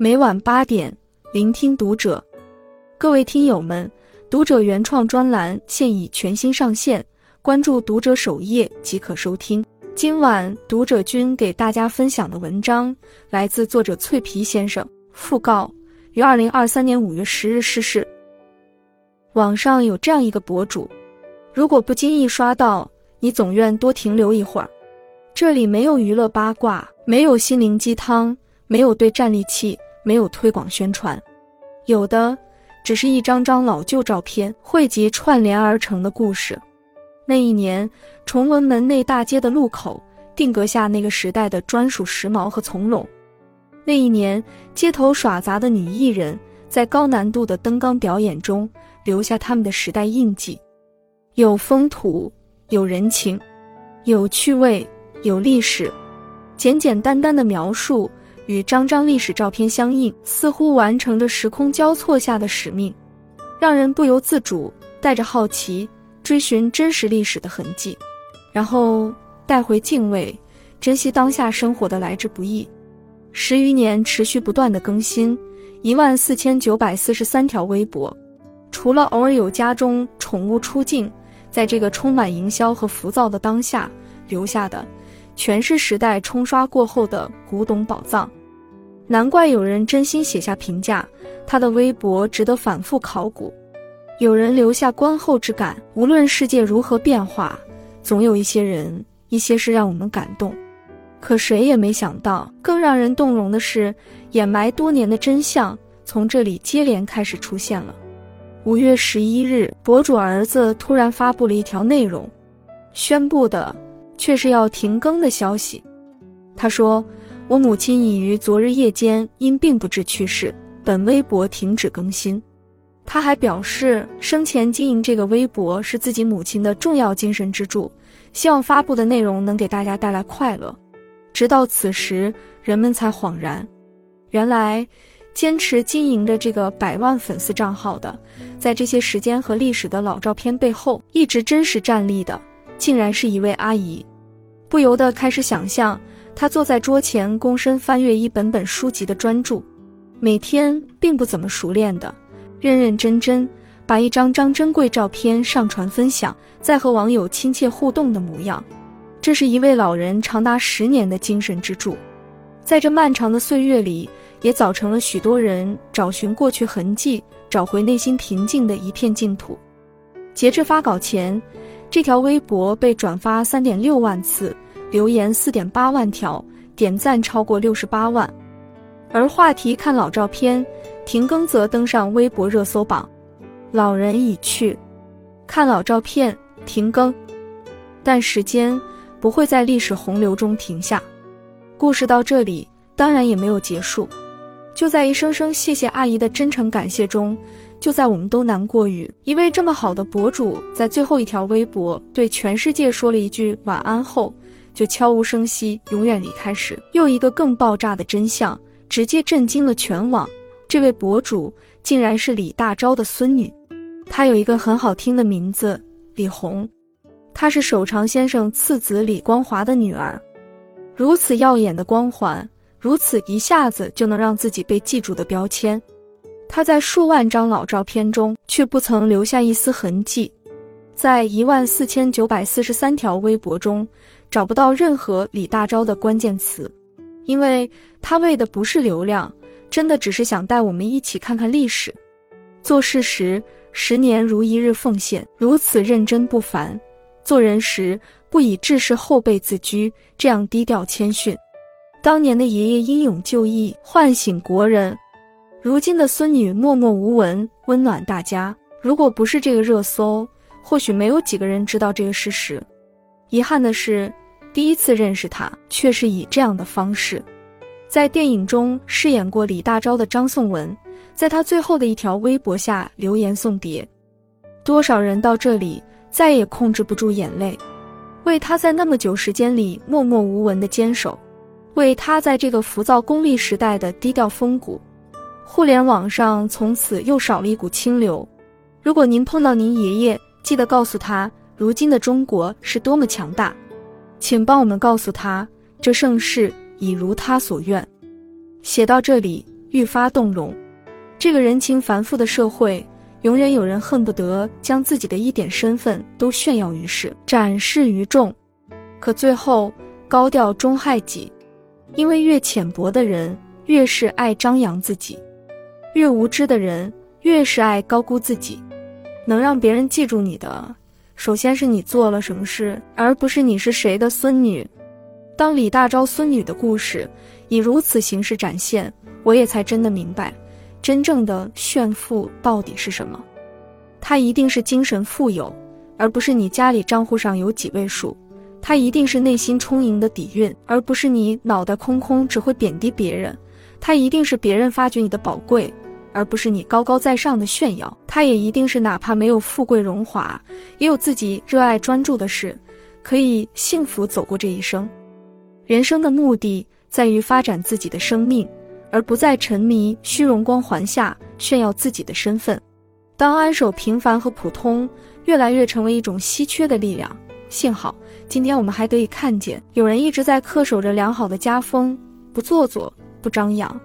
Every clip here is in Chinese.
每晚八点，聆听读者。各位听友们，读者原创专栏现已全新上线，关注读者首页即可收听。今晚读者君给大家分享的文章来自作者脆皮先生。讣告：于二零二三年五月十日逝世。网上有这样一个博主，如果不经意刷到，你总愿多停留一会儿。这里没有娱乐八卦，没有心灵鸡汤，没有对战利器，没有推广宣传，有的只是一张张老旧照片汇集串联而成的故事。那一年，崇文门内大街的路口定格下那个时代的专属时髦和从容。那一年，街头耍杂的女艺人，在高难度的登岗表演中留下他们的时代印记，有风土，有人情，有趣味。有历史，简简单单的描述与张张历史照片相应，似乎完成着时空交错下的使命，让人不由自主带着好奇追寻真实历史的痕迹，然后带回敬畏，珍惜当下生活的来之不易。十余年持续不断的更新，一万四千九百四十三条微博，除了偶尔有家中宠物出镜，在这个充满营销和浮躁的当下留下的。全是时代冲刷过后的古董宝藏，难怪有人真心写下评价，他的微博值得反复考古。有人留下观后之感：无论世界如何变化，总有一些人、一些事让我们感动。可谁也没想到，更让人动容的是，掩埋多年的真相从这里接连开始出现了。五月十一日，博主儿子突然发布了一条内容，宣布的。却是要停更的消息。他说：“我母亲已于昨日夜间因病不治去世，本微博停止更新。”他还表示，生前经营这个微博是自己母亲的重要精神支柱，希望发布的内容能给大家带来快乐。直到此时，人们才恍然，原来坚持经营着这个百万粉丝账号的，在这些时间和历史的老照片背后，一直真实站立的。竟然是一位阿姨，不由得开始想象他坐在桌前，躬身翻阅一本本书籍的专注，每天并不怎么熟练的，认认真真把一张张珍贵照片上传分享，再和网友亲切互动的模样。这是一位老人长达十年的精神支柱，在这漫长的岁月里，也早成了许多人找寻过去痕迹、找回内心平静的一片净土。截至发稿前。这条微博被转发三点六万次，留言四点八万条，点赞超过六十八万。而话题“看老照片”停更则登上微博热搜榜。老人已去，看老照片停更，但时间不会在历史洪流中停下。故事到这里当然也没有结束，就在一声声谢谢阿姨的真诚感谢中。就在我们都难过于一位这么好的博主在最后一条微博对全世界说了一句晚安后，就悄无声息永远离开时，又一个更爆炸的真相直接震惊了全网。这位博主竟然是李大钊的孙女，她有一个很好听的名字李红，她是首长先生次子李光华的女儿。如此耀眼的光环，如此一下子就能让自己被记住的标签。他在数万张老照片中却不曾留下一丝痕迹，在一万四千九百四十三条微博中找不到任何李大钊的关键词，因为他为的不是流量，真的只是想带我们一起看看历史。做事时十年如一日奉献，如此认真不凡；做人时不以志士后辈自居，这样低调谦逊。当年的爷爷英勇就义，唤醒国人。如今的孙女默默无闻，温暖大家。如果不是这个热搜，或许没有几个人知道这个事实。遗憾的是，第一次认识他却是以这样的方式。在电影中饰演过李大钊的张颂文，在他最后的一条微博下留言送别。多少人到这里再也控制不住眼泪，为他在那么久时间里默默无闻的坚守，为他在这个浮躁功利时代的低调风骨。互联网上从此又少了一股清流。如果您碰到您爷爷，记得告诉他，如今的中国是多么强大，请帮我们告诉他，这盛世已如他所愿。写到这里，愈发动容。这个人情繁复的社会，永远有人恨不得将自己的一点身份都炫耀于世，展示于众。可最后，高调终害己，因为越浅薄的人，越是爱张扬自己；越无知的人，越是爱高估自己。能让别人记住你的，首先是你做了什么事，而不是你是谁的孙女。当李大钊孙女的故事以如此形式展现，我也才真的明白，真正的炫富到底是什么。他一定是精神富有，而不是你家里账户上有几位数。他一定是内心充盈的底蕴，而不是你脑袋空空只会贬低别人。他一定是别人发掘你的宝贵，而不是你高高在上的炫耀。他也一定是哪怕没有富贵荣华，也有自己热爱专注的事，可以幸福走过这一生。人生的目的在于发展自己的生命，而不在沉迷虚荣光环下炫耀自己的身份。当安守平凡和普通越来越成为一种稀缺的力量。幸好，今天我们还得以看见，有人一直在恪守着良好的家风，不做作，不张扬，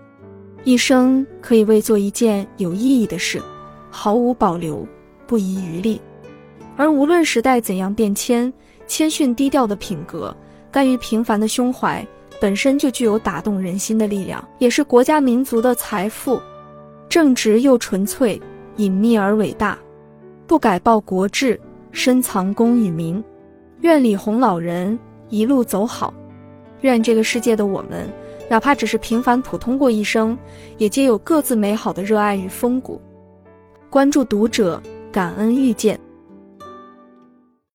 一生可以为做一件有意义的事，毫无保留，不遗余力。而无论时代怎样变迁，谦逊低调的品格，甘于平凡的胸怀，本身就具有打动人心的力量，也是国家民族的财富。正直又纯粹，隐秘而伟大，不改报国志，深藏功与名。愿李红老人一路走好，愿这个世界的我们，哪怕只是平凡普通过一生，也皆有各自美好的热爱与风骨。关注读者，感恩遇见。